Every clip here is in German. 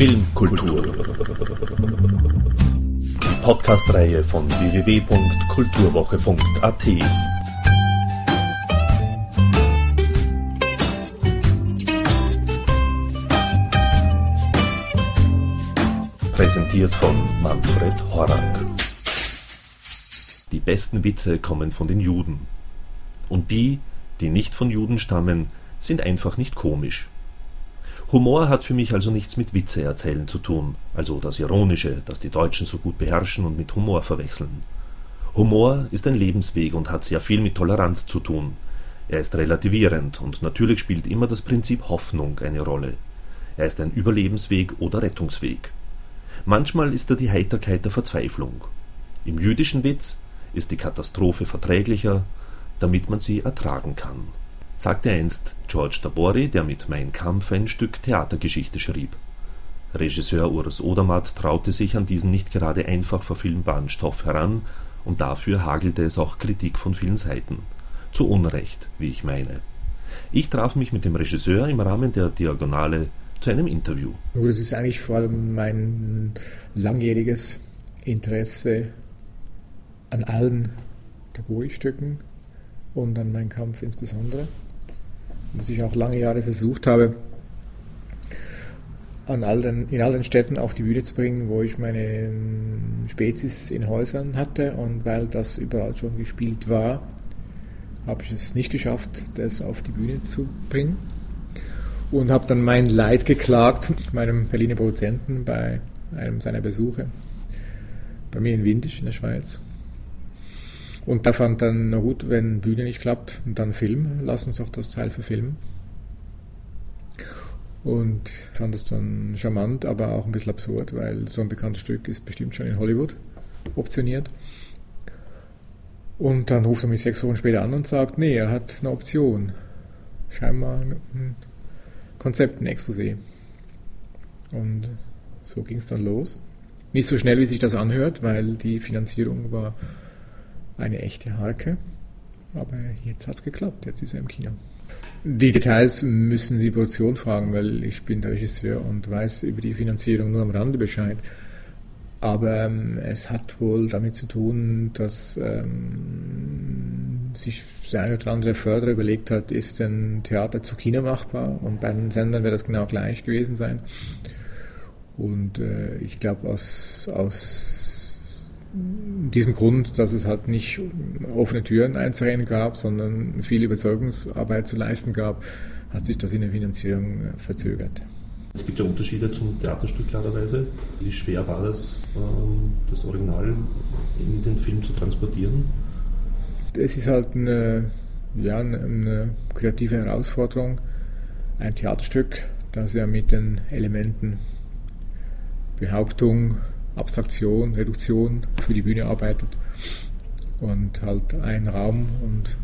Filmkultur. Die Podcast-Reihe von www.kulturwoche.at. Präsentiert von Manfred Horak. Die besten Witze kommen von den Juden. Und die, die nicht von Juden stammen, sind einfach nicht komisch. Humor hat für mich also nichts mit Witze erzählen zu tun, also das Ironische, das die Deutschen so gut beherrschen und mit Humor verwechseln. Humor ist ein Lebensweg und hat sehr viel mit Toleranz zu tun. Er ist relativierend und natürlich spielt immer das Prinzip Hoffnung eine Rolle. Er ist ein Überlebensweg oder Rettungsweg. Manchmal ist er die Heiterkeit der Verzweiflung. Im jüdischen Witz ist die Katastrophe verträglicher, damit man sie ertragen kann sagte einst George Tabori, der mit Mein Kampf ein Stück Theatergeschichte schrieb. Regisseur Urs Odermatt traute sich an diesen nicht gerade einfach verfilmbaren Stoff heran, und dafür hagelte es auch Kritik von vielen Seiten. Zu Unrecht, wie ich meine. Ich traf mich mit dem Regisseur im Rahmen der Diagonale zu einem Interview. Das ist eigentlich vor allem mein langjähriges Interesse an allen Tabori-Stücken und an meinem Kampf insbesondere was ich auch lange Jahre versucht habe, an all den, in all den Städten auf die Bühne zu bringen, wo ich meine Spezies in Häusern hatte. Und weil das überall schon gespielt war, habe ich es nicht geschafft, das auf die Bühne zu bringen. Und habe dann mein Leid geklagt meinem Berliner Produzenten bei einem seiner Besuche bei mir in Windisch in der Schweiz. Und da fand dann, na gut, wenn Bühne nicht klappt, dann Film, lass uns auch das Teil verfilmen. Und fand es dann charmant, aber auch ein bisschen absurd, weil so ein bekanntes Stück ist bestimmt schon in Hollywood optioniert. Und dann ruft er mich sechs Wochen später an und sagt, nee, er hat eine Option. Scheinbar ein Konzept, ein Exposé. Und so ging es dann los. Nicht so schnell, wie sich das anhört, weil die Finanzierung war eine echte Harke. Aber jetzt hat es geklappt, jetzt ist er im Kino. Die Details müssen Sie Produktion fragen, weil ich bin der Regisseur und weiß über die Finanzierung nur am Rande Bescheid. Aber ähm, es hat wohl damit zu tun, dass ähm, sich der eine oder andere Förderer überlegt hat, ist ein Theater zu Kino machbar? Und bei den Sendern wird das genau gleich gewesen sein. Und äh, ich glaube, aus, aus diesem Grund, dass es halt nicht offene Türen einzurennen gab, sondern viel Überzeugungsarbeit zu leisten gab, hat sich das in der Finanzierung äh, verzögert. Es gibt ja Unterschiede zum Theaterstück klarerweise. Wie schwer war das, ähm, das Original in den Film zu transportieren? Es ist halt eine, ja, eine kreative Herausforderung. Ein Theaterstück, das ja mit den Elementen Behauptung, Abstraktion, Reduktion für die Bühne arbeitet und halt einen Raum und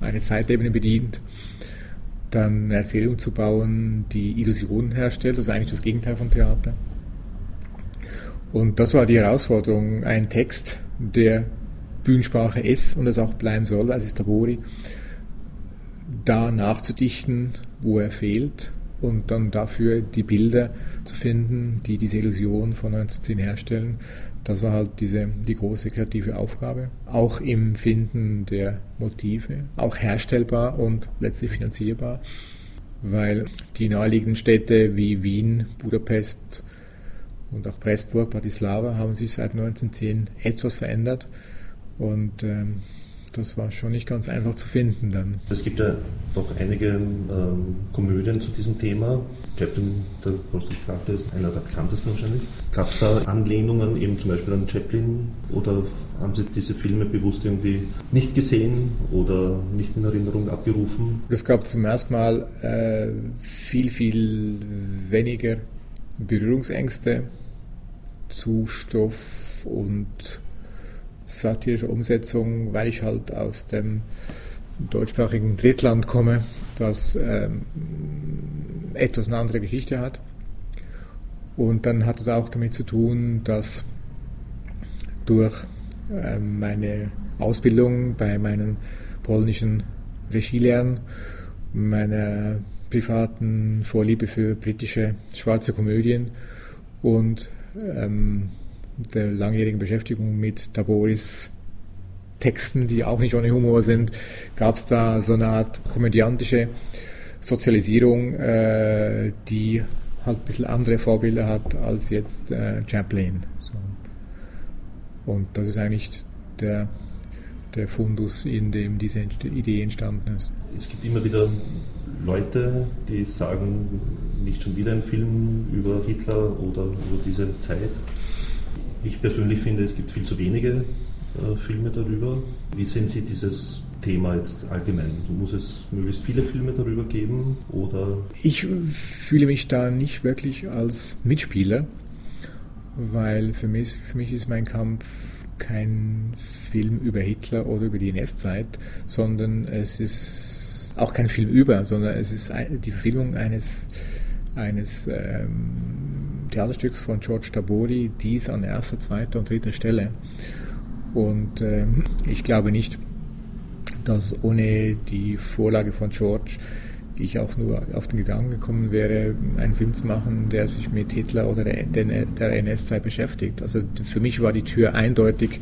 eine Zeitebene bedient, dann eine Erzählung zu bauen, die Illusionen herstellt, ist eigentlich das Gegenteil von Theater. Und das war die Herausforderung, einen Text, der Bühnensprache ist und es auch bleiben soll, als ist Tabori, da nachzudichten, wo er fehlt und dann dafür die Bilder zu finden, die diese Illusion von 1910 herstellen. Das war halt diese, die große kreative Aufgabe. Auch im Finden der Motive, auch herstellbar und letztlich finanzierbar, weil die naheliegenden Städte wie Wien, Budapest und auch Pressburg, Bratislava haben sich seit 1910 etwas verändert und ähm, das war schon nicht ganz einfach zu finden dann. Es gibt ja doch einige ähm, Komödien zu diesem Thema. Chaplin, der Konstruktor, ist einer der bekanntesten wahrscheinlich. Gab es da Anlehnungen eben zum Beispiel an Chaplin oder haben Sie diese Filme bewusst irgendwie nicht gesehen oder nicht in Erinnerung abgerufen? Es gab zum ersten Mal äh, viel, viel weniger Berührungsängste zu Stoff und satirische Umsetzung, weil ich halt aus dem deutschsprachigen Drittland komme, das ähm, etwas eine andere Geschichte hat. Und dann hat es auch damit zu tun, dass durch ähm, meine Ausbildung bei meinen polnischen Regielehrern, meiner privaten Vorliebe für britische schwarze Komödien und ähm, der langjährigen Beschäftigung mit Taboris Texten, die auch nicht ohne Humor sind, gab es da so eine Art komödiantische Sozialisierung, äh, die halt ein bisschen andere Vorbilder hat als jetzt äh, Chaplin. So. Und das ist eigentlich der, der Fundus, in dem diese Idee entstanden ist. Es gibt immer wieder Leute, die sagen, nicht schon wieder ein Film über Hitler oder über diese Zeit. Ich persönlich finde, es gibt viel zu wenige äh, Filme darüber. Wie sehen Sie dieses Thema jetzt allgemein? Muss es möglichst viele Filme darüber geben? Oder? Ich fühle mich da nicht wirklich als Mitspieler, weil für mich, für mich ist mein Kampf kein Film über Hitler oder über die NS-Zeit, sondern es ist auch kein Film über, sondern es ist die Verfilmung eines, eines ähm, Theaterstücks von George Tabori, dies an erster, zweiter und dritter Stelle. Und äh, ich glaube nicht, dass ohne die Vorlage von George ich auch nur auf den Gedanken gekommen wäre, einen Film zu machen, der sich mit Hitler oder der, der NS-Zeit beschäftigt. Also für mich war die Tür eindeutig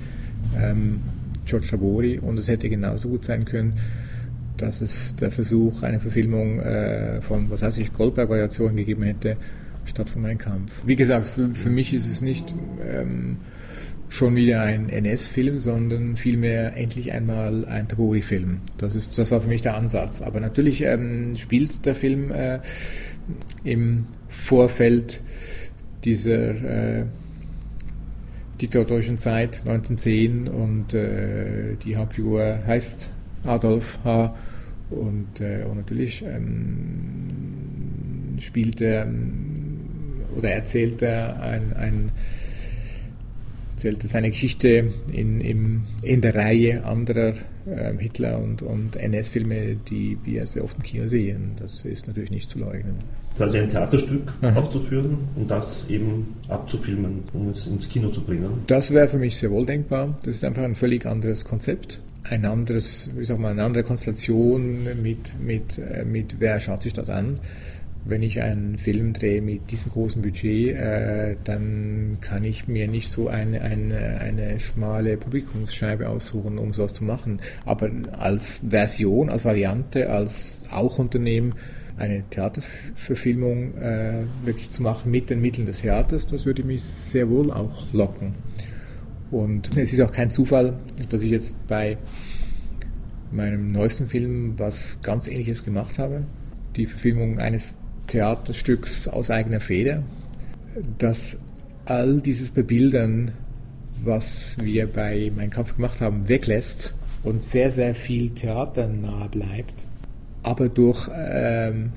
ähm, George Tabori und es hätte genauso gut sein können, dass es der Versuch einer Verfilmung äh, von, was heißt ich, Goldberg-Variationen gegeben hätte, statt von Mein Kampf. Wie gesagt, für, für mich ist es nicht ähm, schon wieder ein NS-Film, sondern vielmehr endlich einmal ein Tabori-Film. Das, das war für mich der Ansatz. Aber natürlich ähm, spielt der Film äh, im Vorfeld dieser äh, diktatorischen Zeit 1910 und äh, die Hauptfigur heißt Adolf H. Und, äh, und natürlich ähm, spielt er ähm, oder erzählt er ein, ein erzählt seine Geschichte in, in, in der Reihe anderer äh, Hitler- und, und NS-Filme, die wir sehr oft im Kino sehen. Das ist natürlich nicht zu leugnen. Quasi ein Theaterstück Aha. aufzuführen und das eben abzufilmen, um es ins Kino zu bringen. Das wäre für mich sehr wohl denkbar. Das ist einfach ein völlig anderes Konzept ein anderes, wie sag mal, eine andere Konstellation mit, mit, äh, mit wer schaut sich das an wenn ich einen Film drehe mit diesem großen Budget, äh, dann kann ich mir nicht so eine, eine, eine schmale Publikumsscheibe aussuchen, um sowas zu machen. Aber als Version, als Variante, als auch Unternehmen eine Theaterverfilmung äh, wirklich zu machen mit den Mitteln des Theaters, das würde mich sehr wohl auch locken. Und es ist auch kein Zufall, dass ich jetzt bei meinem neuesten Film was ganz Ähnliches gemacht habe. Die Verfilmung eines Theaterstücks aus eigener Feder, dass all dieses Bebildern, was wir bei Mein Kampf gemacht haben, weglässt und sehr, sehr viel theaternah bleibt, aber durch, ähm,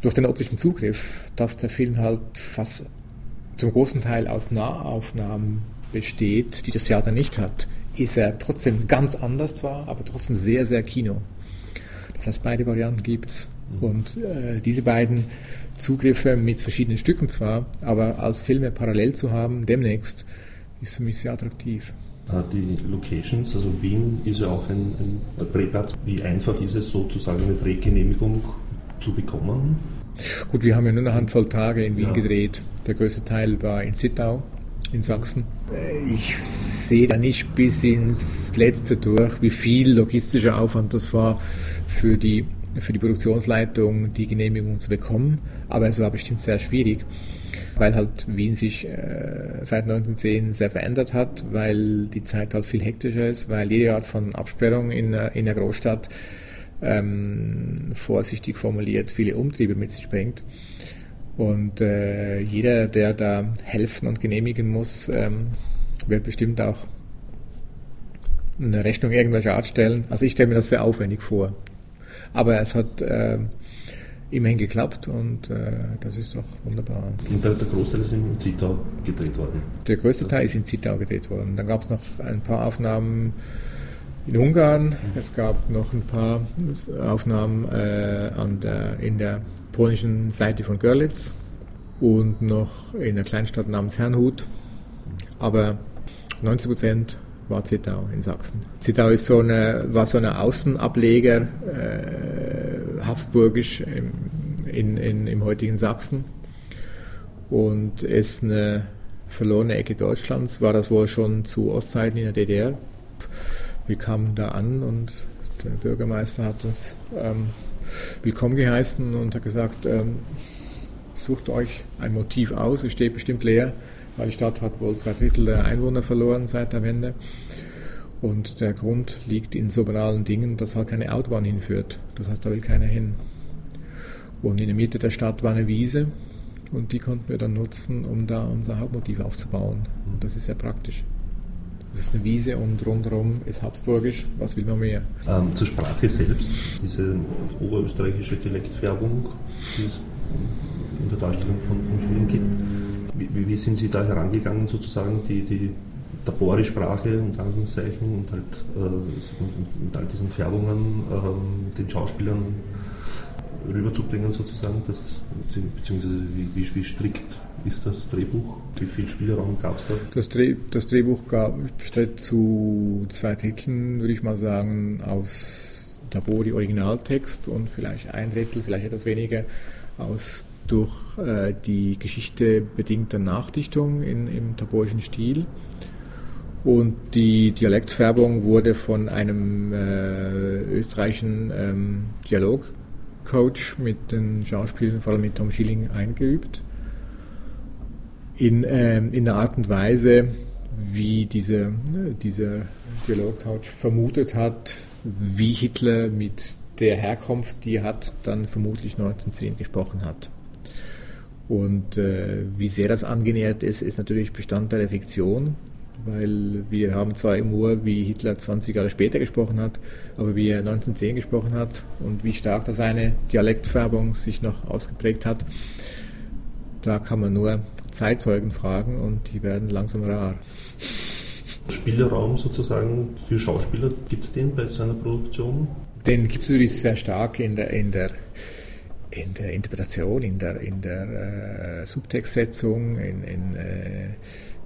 durch den optischen Zugriff, dass der Film halt fast zum großen Teil aus Nahaufnahmen besteht, die das Theater nicht hat, ist er trotzdem ganz anders zwar, aber trotzdem sehr, sehr Kino. Das heißt, beide Varianten gibt es. Und äh, diese beiden Zugriffe mit verschiedenen Stücken zwar, aber als Filme parallel zu haben, demnächst, ist für mich sehr attraktiv. Ah, die Locations, also Wien ist ja auch ein, ein Drehplatz. Wie einfach ist es sozusagen eine Drehgenehmigung zu bekommen? Gut, wir haben ja nur eine Handvoll Tage in Wien ja. gedreht. Der größte Teil war in Zittau in Sachsen. Ich sehe da nicht bis ins Letzte durch, wie viel logistischer Aufwand das war für die für die Produktionsleitung die Genehmigung zu bekommen, aber es war bestimmt sehr schwierig, weil halt Wien sich äh, seit 1910 sehr verändert hat, weil die Zeit halt viel hektischer ist, weil jede Art von Absperrung in, in der Großstadt ähm, vorsichtig formuliert viele Umtriebe mit sich bringt. Und äh, jeder, der da helfen und genehmigen muss, ähm, wird bestimmt auch eine Rechnung irgendwelcher Art stellen. Also ich stelle mir das sehr aufwendig vor. Aber es hat äh, immerhin geklappt und äh, das ist doch wunderbar. Und der, der Großteil ist in Zittau gedreht worden? Der größte Teil ist in Zittau gedreht worden. Dann gab es noch ein paar Aufnahmen in Ungarn. Es gab noch ein paar Aufnahmen äh, an der, in der polnischen Seite von Görlitz und noch in einer Kleinstadt namens Herrnhut. Aber 90 Prozent war Zittau in Sachsen. Zittau ist so eine, war so ein Außenableger, äh, habsburgisch im, in, in, im heutigen Sachsen. und es eine verlorene Ecke Deutschlands war das wohl schon zu Ostzeiten in der DDR. Wir kamen da an und der Bürgermeister hat uns ähm, willkommen geheißen und hat gesagt, ähm, sucht euch ein Motiv aus, es steht bestimmt leer, weil die Stadt hat wohl zwei Drittel der Einwohner verloren seit der Wende. Und der Grund liegt in so banalen Dingen, dass halt keine Autobahn hinführt. Das heißt, da will keiner hin. Und in der Mitte der Stadt war eine Wiese und die konnten wir dann nutzen, um da unser Hauptmotiv aufzubauen. Und das ist sehr praktisch. Das ist eine Wiese und rundherum ist Habsburgisch. Was will man mehr? Ähm, zur Sprache selbst, diese oberösterreichische Dialektfärbung, die es in der Darstellung von, von Schilling gibt. Wie, wie, sind Sie da herangegangen, sozusagen die, die Tabori-Sprache und Anführungszeichen und halt äh, mit all diesen Färbungen äh, den Schauspielern rüberzubringen sozusagen, das, beziehungsweise wie, wie, wie, strikt ist das Drehbuch? Wie viel Spielraum gab es da? Das, Dreh, das Drehbuch gab, besteht zu zwei Dritteln, würde ich mal sagen, aus Tabori Originaltext und vielleicht ein Drittel, vielleicht etwas weniger aus durch äh, die Geschichte bedingter Nachdichtung in, im taborischen Stil. Und die Dialektfärbung wurde von einem äh, österreichischen ähm, Dialog Coach mit den Schauspielern, vor allem mit Tom Schilling, eingeübt. In, ähm, in der Art und Weise, wie diese, ne, dieser Dialogcoach vermutet hat, wie Hitler mit der Herkunft, die er hat, dann vermutlich 1910 gesprochen hat. Und äh, wie sehr das angenähert ist, ist natürlich Bestandteil der Fiktion weil wir haben zwar im Ohr, wie Hitler 20 Jahre später gesprochen hat, aber wie er 1910 gesprochen hat und wie stark da seine Dialektfärbung sich noch ausgeprägt hat, da kann man nur Zeitzeugen fragen und die werden langsam rar. Spielraum sozusagen für Schauspieler, gibt es den bei seiner Produktion? Den gibt es natürlich sehr stark in der, in der, in der Interpretation, in der, in der äh, Subtextsetzung, in, in äh,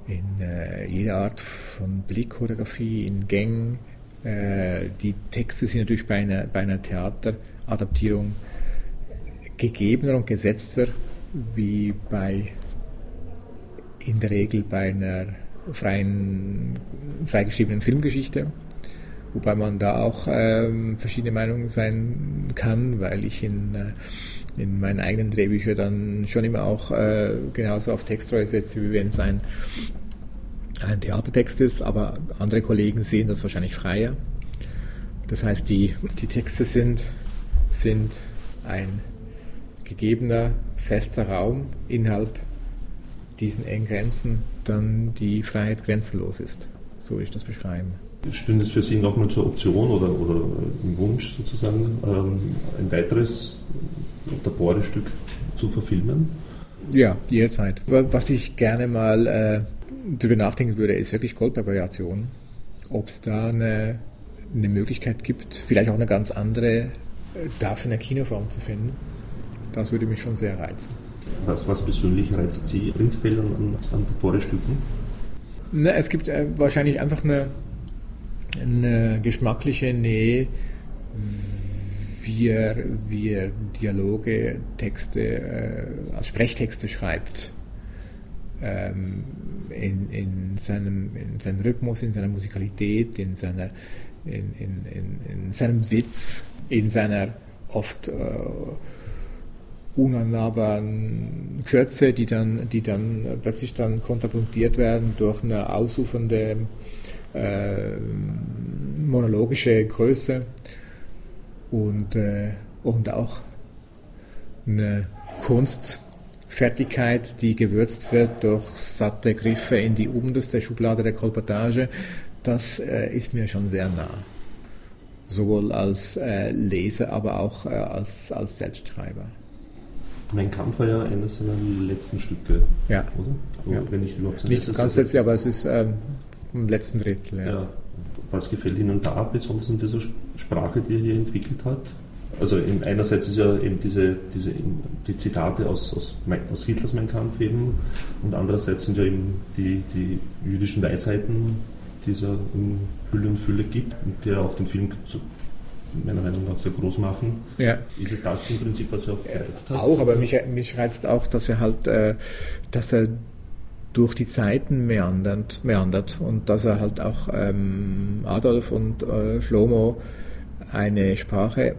in äh, jeder Art von Blickchoreografie, in Gängen. Äh, die Texte sind natürlich bei einer, bei einer Theateradaptierung gegebener und gesetzter wie bei in der Regel bei einer freien, freigeschriebenen Filmgeschichte. Wobei man da auch ähm, verschiedene Meinungen sein kann, weil ich in äh, in meinen eigenen Drehbüchern dann schon immer auch äh, genauso auf Texttreue setze, wie wenn es ein, ein Theatertext ist, aber andere Kollegen sehen das wahrscheinlich freier. Das heißt, die, die Texte sind, sind ein gegebener, fester Raum, innerhalb diesen engen Grenzen dann die Freiheit grenzenlos ist. So ich das beschreiben. Stünde es für Sie nochmal zur Option oder, oder im Wunsch sozusagen, ähm, ein weiteres Tabore-Stück zu verfilmen? Ja, jederzeit. Was ich gerne mal äh, darüber nachdenken würde, ist wirklich Goldberg-Variation. Ob es da eine, eine Möglichkeit gibt, vielleicht auch eine ganz andere, äh, dafür eine Kinoform zu finden. Das würde mich schon sehr reizen. Was, was persönlich reizt Sie prinzipiell an, an Tabore-Stücken? es gibt äh, wahrscheinlich einfach eine, eine geschmackliche Nähe wie er, wie er Dialoge, Texte äh, als Sprechtexte schreibt. Ähm, in, in, seinem, in seinem Rhythmus, in seiner Musikalität, in, seiner, in, in, in, in seinem Witz, in seiner oft äh, unannahbaren Kürze, die dann, die dann plötzlich dann kontrapunktiert werden durch eine ausufernde äh, monologische Größe und, äh, und auch eine Kunstfertigkeit, die gewürzt wird durch satte Griffe in die unterste Schublade der Kolportage, das äh, ist mir schon sehr nah. Sowohl als äh, Leser, aber auch äh, als, als Selbstschreiber. Mein Kampf war ja eines seiner letzten Stücke, ja. oder? So, ja. Wenn ich überhaupt Nicht das ganz letzte, aber es ist ähm, im letzten Drittel. Ja. ja was gefällt Ihnen da besonders in dieser Sprache, die er hier entwickelt hat? Also einerseits ist ja eben diese, diese die Zitate aus, aus, aus Hitlers Mein Kampf eben und andererseits sind ja eben die, die jüdischen Weisheiten, die es ja in Fülle und Fülle gibt und die ja auch den Film so meiner Meinung nach sehr groß machen. Ja. Ist es das im Prinzip, was er auch gereizt hat? Auch, aber mich, mich reizt auch, dass er halt, äh, dass er durch die Zeiten meandert, meandert und dass er halt auch ähm, Adolf und äh, Schlomo eine Sprache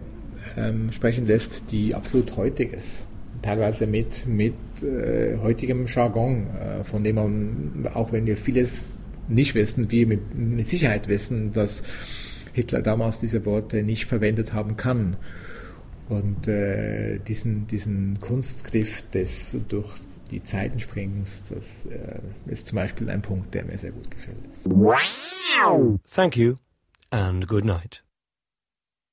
ähm, sprechen lässt, die absolut heutig ist. Teilweise mit, mit äh, heutigem Jargon, äh, von dem man, auch wenn wir vieles nicht wissen, wir mit, mit Sicherheit wissen, dass Hitler damals diese Worte nicht verwendet haben kann. Und äh, diesen, diesen Kunstgriff des durch die Zeitenspringens, das äh, ist zum Beispiel ein Punkt, der mir sehr gut gefällt. Thank you and good night.